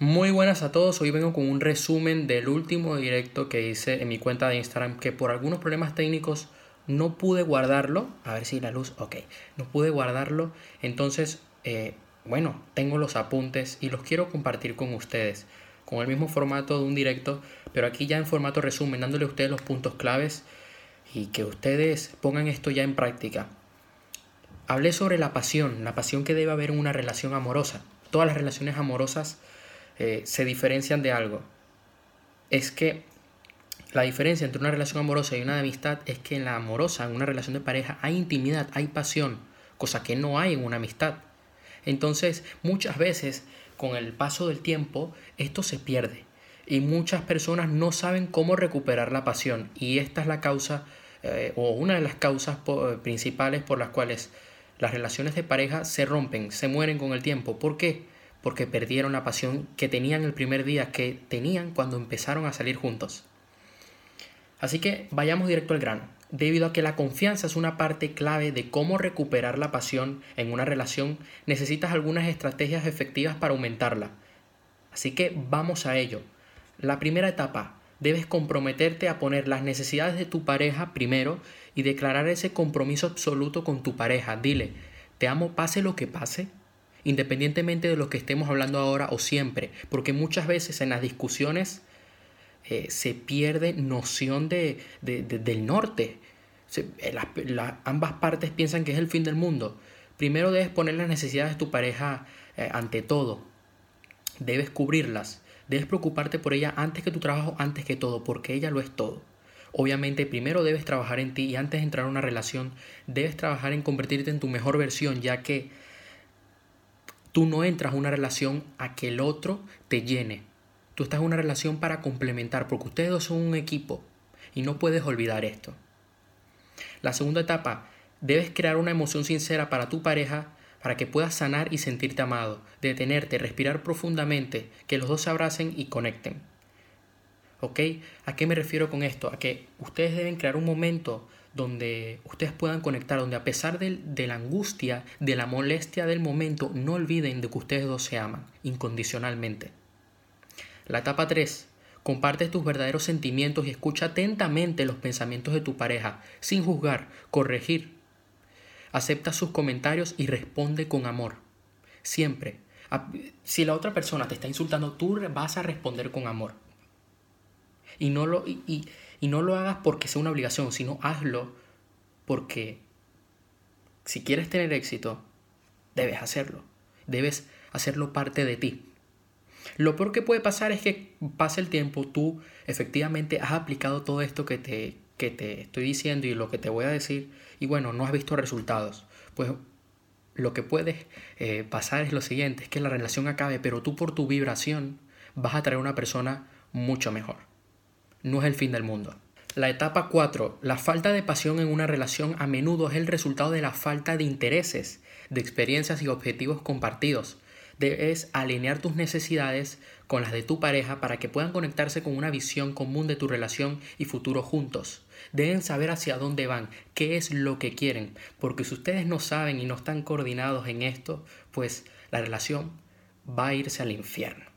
Muy buenas a todos, hoy vengo con un resumen del último directo que hice en mi cuenta de Instagram que por algunos problemas técnicos no pude guardarlo. A ver si la luz, ok, no pude guardarlo. Entonces, eh, bueno, tengo los apuntes y los quiero compartir con ustedes con el mismo formato de un directo, pero aquí ya en formato resumen, dándole a ustedes los puntos claves y que ustedes pongan esto ya en práctica. Hablé sobre la pasión, la pasión que debe haber en una relación amorosa. Todas las relaciones amorosas eh, se diferencian de algo. Es que la diferencia entre una relación amorosa y una de amistad es que en la amorosa, en una relación de pareja, hay intimidad, hay pasión, cosa que no hay en una amistad. Entonces, muchas veces, con el paso del tiempo, esto se pierde. Y muchas personas no saben cómo recuperar la pasión. Y esta es la causa, eh, o una de las causas principales por las cuales las relaciones de pareja se rompen, se mueren con el tiempo. ¿Por qué? Porque perdieron la pasión que tenían el primer día, que tenían cuando empezaron a salir juntos. Así que vayamos directo al grano. Debido a que la confianza es una parte clave de cómo recuperar la pasión en una relación, necesitas algunas estrategias efectivas para aumentarla. Así que vamos a ello. La primera etapa, debes comprometerte a poner las necesidades de tu pareja primero y declarar ese compromiso absoluto con tu pareja. Dile, te amo pase lo que pase, independientemente de lo que estemos hablando ahora o siempre, porque muchas veces en las discusiones eh, se pierde noción de, del norte. Eh, ambas partes piensan que es el fin del mundo. Primero debes poner las necesidades de tu pareja eh, ante todo. Debes cubrirlas. Debes preocuparte por ella antes que tu trabajo, antes que todo, porque ella lo es todo. Obviamente primero debes trabajar en ti y antes de entrar a una relación debes trabajar en convertirte en tu mejor versión, ya que Tú no entras a una relación a que el otro te llene. Tú estás en una relación para complementar, porque ustedes dos son un equipo y no puedes olvidar esto. La segunda etapa, debes crear una emoción sincera para tu pareja para que puedas sanar y sentirte amado, detenerte, respirar profundamente, que los dos se abracen y conecten. ¿Ok? ¿A qué me refiero con esto? A que ustedes deben crear un momento donde ustedes puedan conectar, donde a pesar de, de, la angustia, de la molestia del momento, no olviden de que ustedes dos se aman incondicionalmente. La etapa 3. Comparte tus verdaderos sentimientos y escucha atentamente los pensamientos de tu pareja, sin juzgar, corregir. Acepta sus comentarios y responde con amor. Siempre. Si la otra persona te está insultando, tú vas a responder con amor. Y no lo... y, no lo hagas porque sea una obligación, sino hazlo porque si quieres tener éxito, debes hacerlo. Debes hacerlo parte de ti. Lo peor que puede pasar es que pase el tiempo, tú efectivamente has aplicado todo esto que te, que te estoy diciendo y lo que te voy a decir, y bueno, no has visto resultados. Pues lo que puede eh, pasar es lo siguiente, es que la relación acabe, pero tú por tu vibración vas a traer una persona mucho mejor no es el fin del mundo. La etapa 4. La falta de pasión en una relación a menudo es el resultado de la falta de intereses, de experiencias y objetivos compartidos. Debes alinear tus necesidades con las de tu pareja para que puedan conectarse con una visión común de tu relación y futuro juntos. Deben saber hacia dónde van, qué es lo que quieren, porque si ustedes no saben y no están coordinados en esto, pues la relación va a irse al infierno.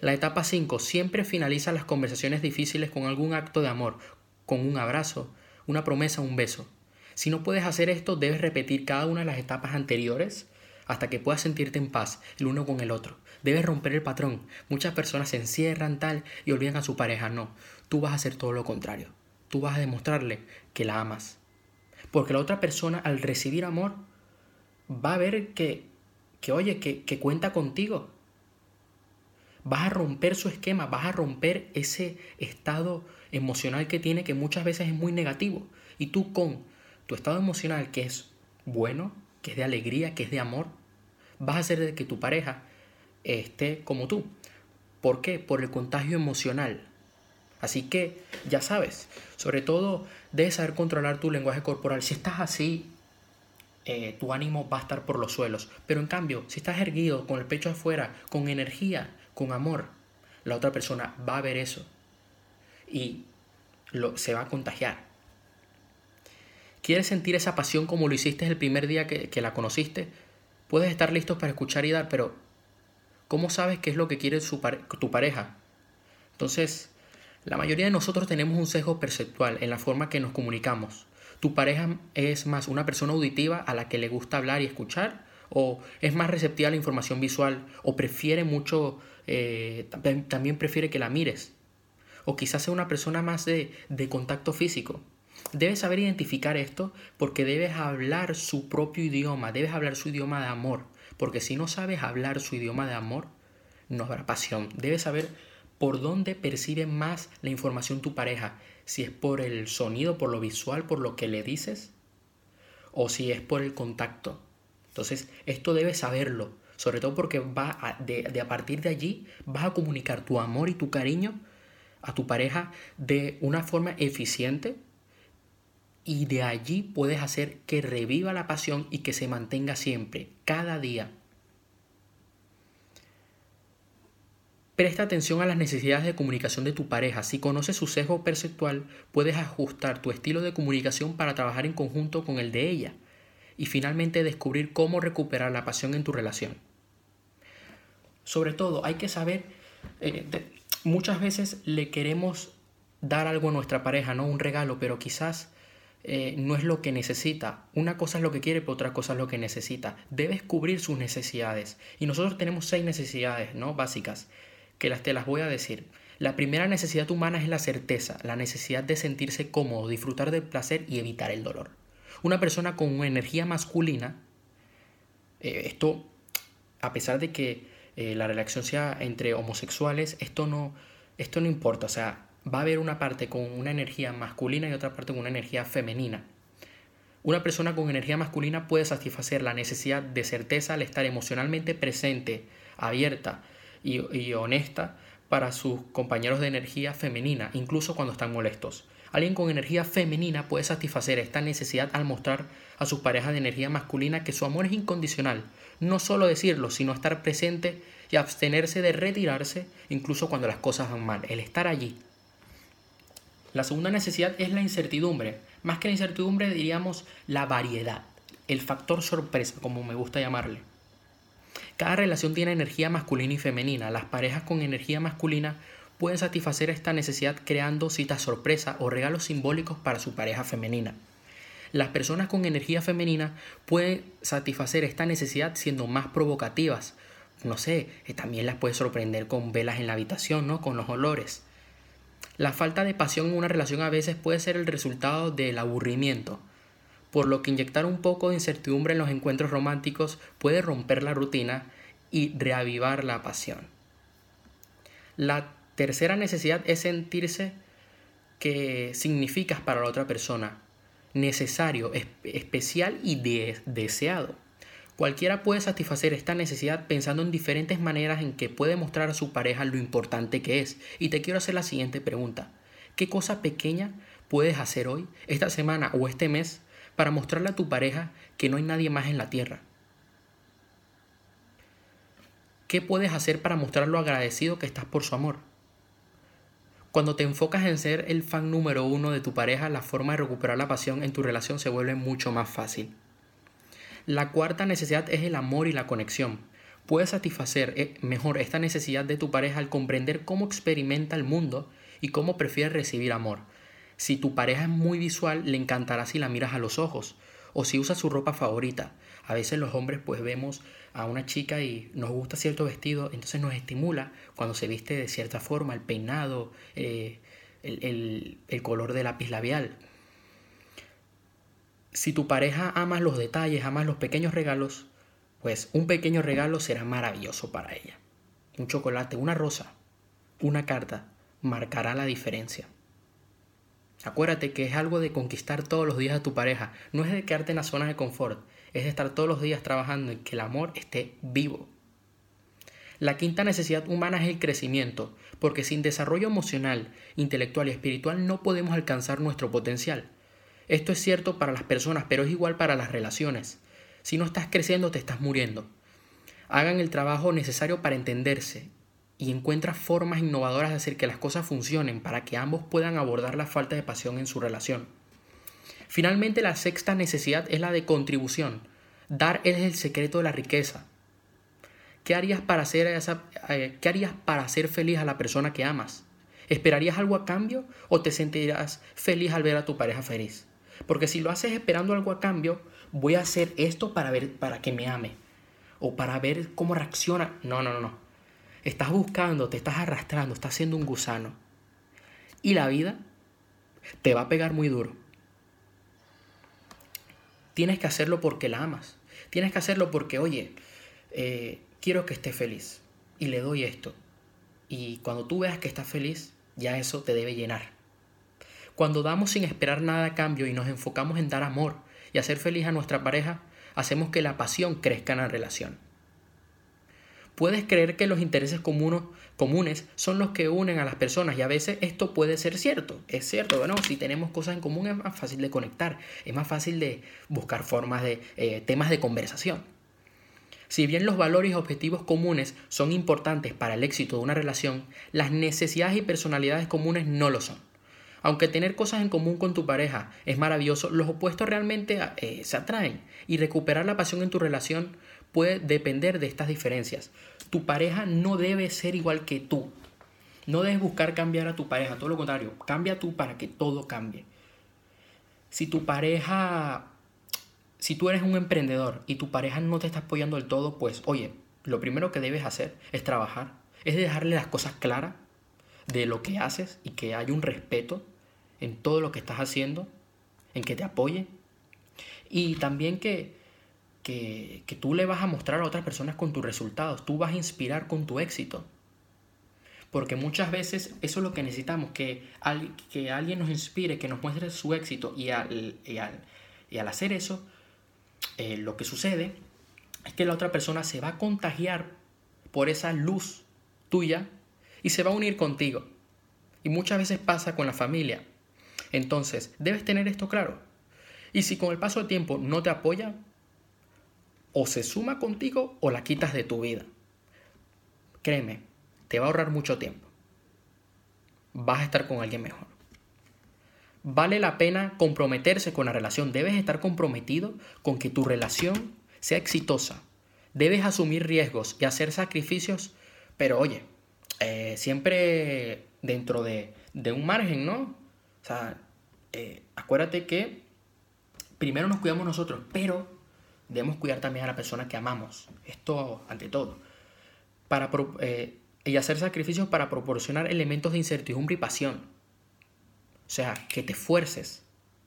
La etapa 5 siempre finaliza las conversaciones difíciles con algún acto de amor, con un abrazo, una promesa, un beso. Si no puedes hacer esto, debes repetir cada una de las etapas anteriores hasta que puedas sentirte en paz el uno con el otro. Debes romper el patrón. Muchas personas se encierran tal y olvidan a su pareja. No, tú vas a hacer todo lo contrario. Tú vas a demostrarle que la amas. Porque la otra persona al recibir amor va a ver que, que oye, que, que cuenta contigo, vas a romper su esquema, vas a romper ese estado emocional que tiene que muchas veces es muy negativo. Y tú con tu estado emocional que es bueno, que es de alegría, que es de amor, vas a hacer de que tu pareja esté como tú. ¿Por qué? Por el contagio emocional. Así que ya sabes, sobre todo debes saber controlar tu lenguaje corporal. Si estás así, eh, tu ánimo va a estar por los suelos. Pero en cambio, si estás erguido, con el pecho afuera, con energía, con amor, la otra persona va a ver eso y lo, se va a contagiar. ¿Quieres sentir esa pasión como lo hiciste el primer día que, la conociste? Puedes estar listo para escuchar y dar, pero ¿Cómo sabes qué es lo que quiere tu pareja? Entonces, la mayoría de nosotros tenemos un sesgo perceptual en la forma que nos comunicamos. ¿Tu pareja es más una persona auditiva a la que le gusta hablar y escuchar? ¿O es más receptiva a la información visual? ¿O prefiere mucho, eh, también prefiere que la mires? ¿O quizás sea una persona más de, de contacto físico? Debes saber identificar esto porque debes hablar su propio idioma, debes hablar su idioma de amor. Porque si no sabes hablar su idioma de amor, no habrá pasión. Debes saber por dónde percibe más la información tu pareja. Si es por el sonido, por lo visual, por lo que le dices, o si es por el contacto. Entonces, esto debes saberlo. Sobre todo porque va de, de a partir de allí vas a comunicar tu amor y tu cariño a tu pareja de una forma eficiente y de allí puedes hacer que reviva la pasión y que se mantenga siempre, cada día. Presta atención a las necesidades de comunicación de tu pareja. Si conoces su sesgo perceptual, puedes ajustar tu estilo de comunicación para trabajar en conjunto con el de ella. Y finalmente descubrir cómo recuperar la pasión en tu relación. Sobre todo, hay que saber, eh, muchas veces le queremos dar algo a nuestra pareja, ¿no? Un regalo, pero quizás eh, no es lo que necesita. Una cosa es lo que quiere, pero otra cosa es lo que necesita. Debes cubrir sus necesidades. Y nosotros tenemos seis necesidades, ¿no? Básicas, que las te las voy a decir. La primera necesidad humana es la certeza, la necesidad de sentirse cómodo, disfrutar del placer y evitar el dolor. Una persona con energía masculina, eh, esto, a pesar de que eh, la relación sea entre homosexuales, esto no, esto no importa. O sea, va a haber una parte con una energía masculina y otra parte con una energía femenina. Una persona con energía masculina puede satisfacer la necesidad de certeza al estar emocionalmente presente, abierta y, honesta para sus compañeros de energía femenina, incluso cuando están molestos. Alguien con energía femenina puede satisfacer esta necesidad al mostrar a sus parejas de energía masculina que su amor es incondicional. No solo decirlo, sino estar presente y abstenerse de retirarse incluso cuando las cosas van mal. El estar allí, la segunda necesidad es la incertidumbre. Más que la incertidumbre diríamos la variedad, el factor sorpresa, como me gusta llamarle. Cada relación tiene energía masculina y femenina. Las parejas con energía masculina pueden satisfacer esta necesidad creando citas sorpresa o regalos simbólicos para su pareja femenina. Las personas con energía femenina pueden satisfacer esta necesidad siendo más provocativas. No sé, eh, también las puede sorprender con velas en la habitación, ¿no? Con los olores. La falta de pasión en una relación a veces puede ser el resultado del aburrimiento, por lo que inyectar un poco de incertidumbre en los encuentros románticos puede romper la rutina y reavivar la pasión. La tercera necesidad es sentirse que significas para la otra persona, necesario, especial y deseado. Cualquiera puede satisfacer esta necesidad pensando en diferentes maneras en que puede mostrar a su pareja lo importante que es. Y te quiero hacer la siguiente pregunta. ¿Qué cosa pequeña puedes hacer hoy, esta semana o este mes para mostrarle a tu pareja que no hay nadie más en la tierra? ¿Qué puedes hacer para mostrar lo agradecido que estás por su amor? Cuando te enfocas en ser el fan número uno de tu pareja, la forma de recuperar la pasión en tu relación se vuelve mucho más fácil. La cuarta necesidad es el amor y la conexión. Puedes satisfacer eh, mejor esta necesidad de tu pareja al comprender cómo experimenta el mundo y cómo prefiere recibir amor. Si tu pareja es muy visual, le encantará si la miras a los ojos o si usa su ropa favorita. A veces los hombres pues vemos a una chica y nos gusta cierto vestido, entonces nos estimula cuando se viste de cierta forma, el peinado, eh, el, el color de lápiz labial. Si tu pareja ama los detalles, ama los pequeños regalos, pues un pequeño regalo será maravilloso para ella. Un chocolate, una rosa, una carta marcará la diferencia. Acuérdate que es algo de conquistar todos los días a tu pareja, no es de quedarte en la zona de confort, es de estar todos los días trabajando en que el amor esté vivo. La quinta necesidad humana es el crecimiento, porque sin desarrollo emocional, intelectual y espiritual no podemos alcanzar nuestro potencial. Esto es cierto para las personas, pero es igual para las relaciones. Si no estás creciendo, te estás muriendo. Hagan el trabajo necesario para entenderse y encuentra formas innovadoras de hacer que las cosas funcionen para que ambos puedan abordar la falta de pasión en su relación. Finalmente, la sexta necesidad es la de contribución. Dar es el secreto de la riqueza. ¿Qué harías para hacer, esa, eh, ¿qué harías para hacer feliz a la persona que amas? ¿Esperarías algo a cambio o te sentirás feliz al ver a tu pareja feliz? Porque si lo haces esperando algo a cambio, voy a hacer esto para ver para que me ame o para ver cómo reacciona. No, no, no, no. Estás buscando, te estás arrastrando, estás siendo un gusano. Y la vida te va a pegar muy duro. Tienes que hacerlo porque la amas. Tienes que hacerlo porque, oye, eh, quiero que esté feliz y le doy esto. Y cuando tú veas que está feliz, ya eso te debe llenar. Cuando damos sin esperar nada a cambio y nos enfocamos en dar amor y hacer feliz a nuestra pareja, hacemos que la pasión crezca en la relación. Puedes creer que los intereses comunes son los que unen a las personas y a veces esto puede ser cierto. Es cierto, bueno, si tenemos cosas en común es más fácil de conectar, es más fácil de buscar formas de eh, temas de conversación. Si bien los valores y objetivos comunes son importantes para el éxito de una relación, las necesidades y personalidades comunes no lo son. Aunque tener cosas en común con tu pareja es maravilloso, los opuestos realmente eh, se atraen y recuperar la pasión en tu relación puede depender de estas diferencias. Tu pareja no debe ser igual que tú. No debes buscar cambiar a tu pareja, todo lo contrario, cambia tú para que todo cambie. Si tu pareja, si tú eres un emprendedor y tu pareja no te está apoyando del todo, pues oye, lo primero que debes hacer es trabajar, es dejarle las cosas claras de lo que haces y que haya un respeto en todo lo que estás haciendo, en que te apoye. Y también que, que, tú le vas a mostrar a otras personas con tus resultados, tú vas a inspirar con tu éxito. Porque muchas veces eso es lo que necesitamos, que, que alguien nos inspire, que nos muestre su éxito. Y al, y al, hacer eso, eh, lo que sucede es que la otra persona se va a contagiar por esa luz tuya y se va a unir contigo. Y muchas veces pasa con la familia. Entonces, debes tener esto claro. Y si con el paso del tiempo no te apoya, o se suma contigo o la quitas de tu vida. Créeme, te va a ahorrar mucho tiempo. Vas a estar con alguien mejor. Vale la pena comprometerse con la relación. Debes estar comprometido con que tu relación sea exitosa. Debes asumir riesgos y hacer sacrificios, pero oye, eh, siempre dentro de, un margen, ¿no? O sea, eh, acuérdate que primero nos cuidamos nosotros, pero debemos cuidar también a la persona que amamos. Esto ante todo. Para, eh, y hacer sacrificios para proporcionar elementos de incertidumbre y pasión. O sea, que te esfuerces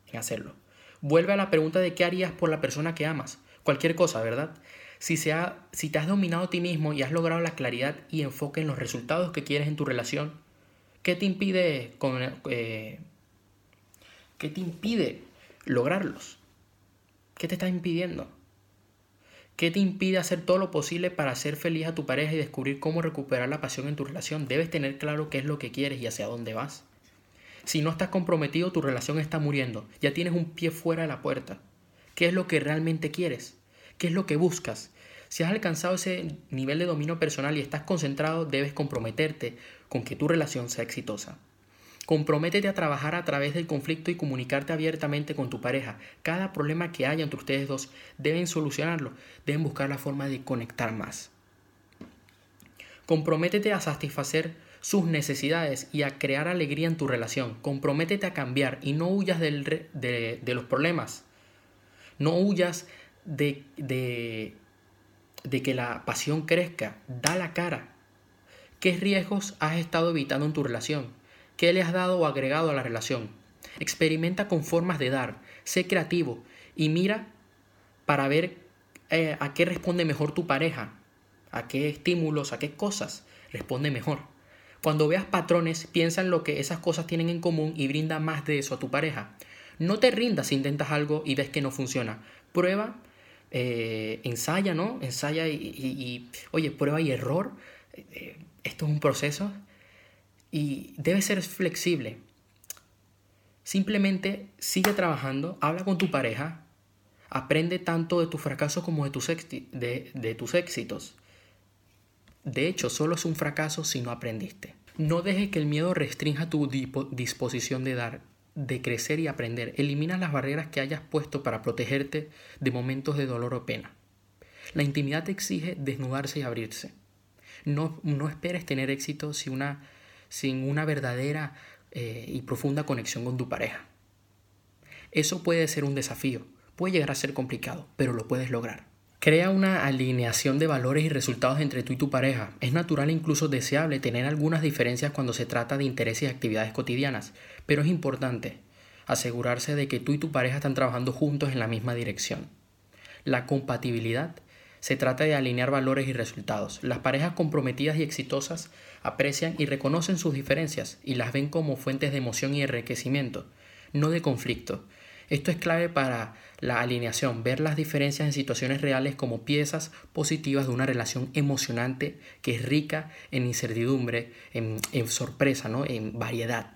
en hacerlo. Vuelve a la pregunta de qué harías por la persona que amas. Cualquier cosa, ¿verdad? Si, sea, si te has dominado a ti mismo y has logrado la claridad y enfoque en los resultados que quieres en tu relación, ¿qué te impide con, eh, ¿Qué te impide lograrlos? ¿Qué te está impidiendo? ¿Qué te impide hacer todo lo posible para hacer feliz a tu pareja y descubrir cómo recuperar la pasión en tu relación? Debes tener claro qué es lo que quieres y hacia dónde vas. Si no estás comprometido, tu relación está muriendo. Ya tienes un pie fuera de la puerta. ¿Qué es lo que realmente quieres? ¿Qué es lo que buscas? Si has alcanzado ese nivel de dominio personal y estás concentrado, debes comprometerte con que tu relación sea exitosa. Comprométete a trabajar a través del conflicto y comunicarte abiertamente con tu pareja. Cada problema que haya entre ustedes dos deben solucionarlo, deben buscar la forma de conectar más. Comprométete a satisfacer sus necesidades y a crear alegría en tu relación. Comprométete a cambiar y no huyas de, de, los problemas. No huyas de, de, de que la pasión crezca. Da la cara. ¿Qué riesgos has estado evitando en tu relación? ¿Qué le has dado o agregado a la relación? Experimenta con formas de dar, sé creativo y mira para ver eh, a qué responde mejor tu pareja, a qué estímulos, a qué cosas responde mejor. Cuando veas patrones, piensa en lo que esas cosas tienen en común y brinda más de eso a tu pareja. No te rindas si intentas algo y ves que no funciona. Prueba, eh, ensaya, ¿no? Ensaya y, oye, prueba y error. Eh, esto es un proceso y debe ser flexible. Simplemente sigue trabajando, habla con tu pareja, aprende tanto de tus fracasos como de tus, de, de tus éxitos. De hecho, solo es un fracaso si no aprendiste. No dejes que el miedo restrinja tu disposición de dar, de crecer y aprender. Elimina las barreras que hayas puesto para protegerte de momentos de dolor o pena. La intimidad exige desnudarse y abrirse. No, no esperes tener éxito sin una, sin una verdadera eh, y profunda conexión con tu pareja. Eso puede ser un desafío, puede llegar a ser complicado, pero lo puedes lograr. Crea una alineación de valores y resultados entre tú y tu pareja. Es natural e incluso deseable tener algunas diferencias cuando se trata de intereses y actividades cotidianas, pero es importante asegurarse de que tú y tu pareja están trabajando juntos en la misma dirección. La compatibilidad se trata de alinear valores y resultados. Las parejas comprometidas y exitosas aprecian y reconocen sus diferencias y las ven como fuentes de emoción y enriquecimiento, no de conflicto. Esto es clave para la alineación, ver las diferencias en situaciones reales como piezas positivas de una relación emocionante que es rica en incertidumbre, en, sorpresa, ¿no? en variedad,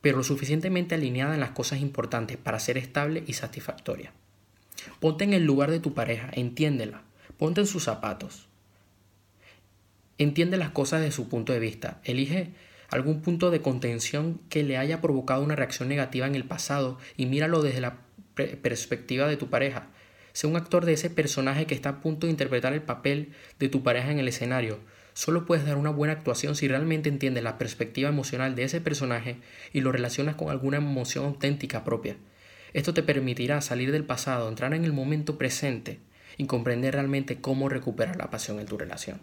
pero lo suficientemente alineada en las cosas importantes para ser estable y satisfactoria. Ponte en el lugar de tu pareja, entiéndela, ponte en sus zapatos. Entiende las cosas de su punto de vista. Elige algún punto de contención que le haya provocado una reacción negativa en el pasado y míralo desde la perspectiva de tu pareja. Sé un actor de ese personaje que está a punto de interpretar el papel de tu pareja en el escenario. Solo puedes dar una buena actuación si realmente entiendes la perspectiva emocional de ese personaje y lo relacionas con alguna emoción auténtica propia. Esto te permitirá salir del pasado, entrar en el momento presente y comprender realmente cómo recuperar la pasión en tu relación.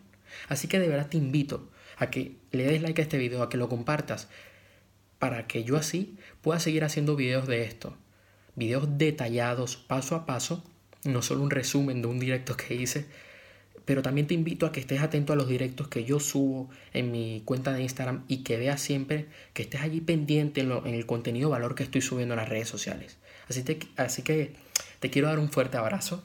Así que de verdad te invito a que le des like a este video, a que lo compartas, para que yo así pueda seguir haciendo videos de esto. Videos detallados, paso a paso, no solo un resumen de un directo que hice, pero también te invito a que estés atento a los directos que yo subo en mi cuenta de Instagram y que veas siempre que estés allí pendiente en, el contenido valor que estoy subiendo en las redes sociales. Así, así que te quiero dar un fuerte abrazo,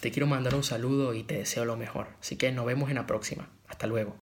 te quiero mandar un saludo y te deseo lo mejor. Así que nos vemos en la próxima. Hasta luego.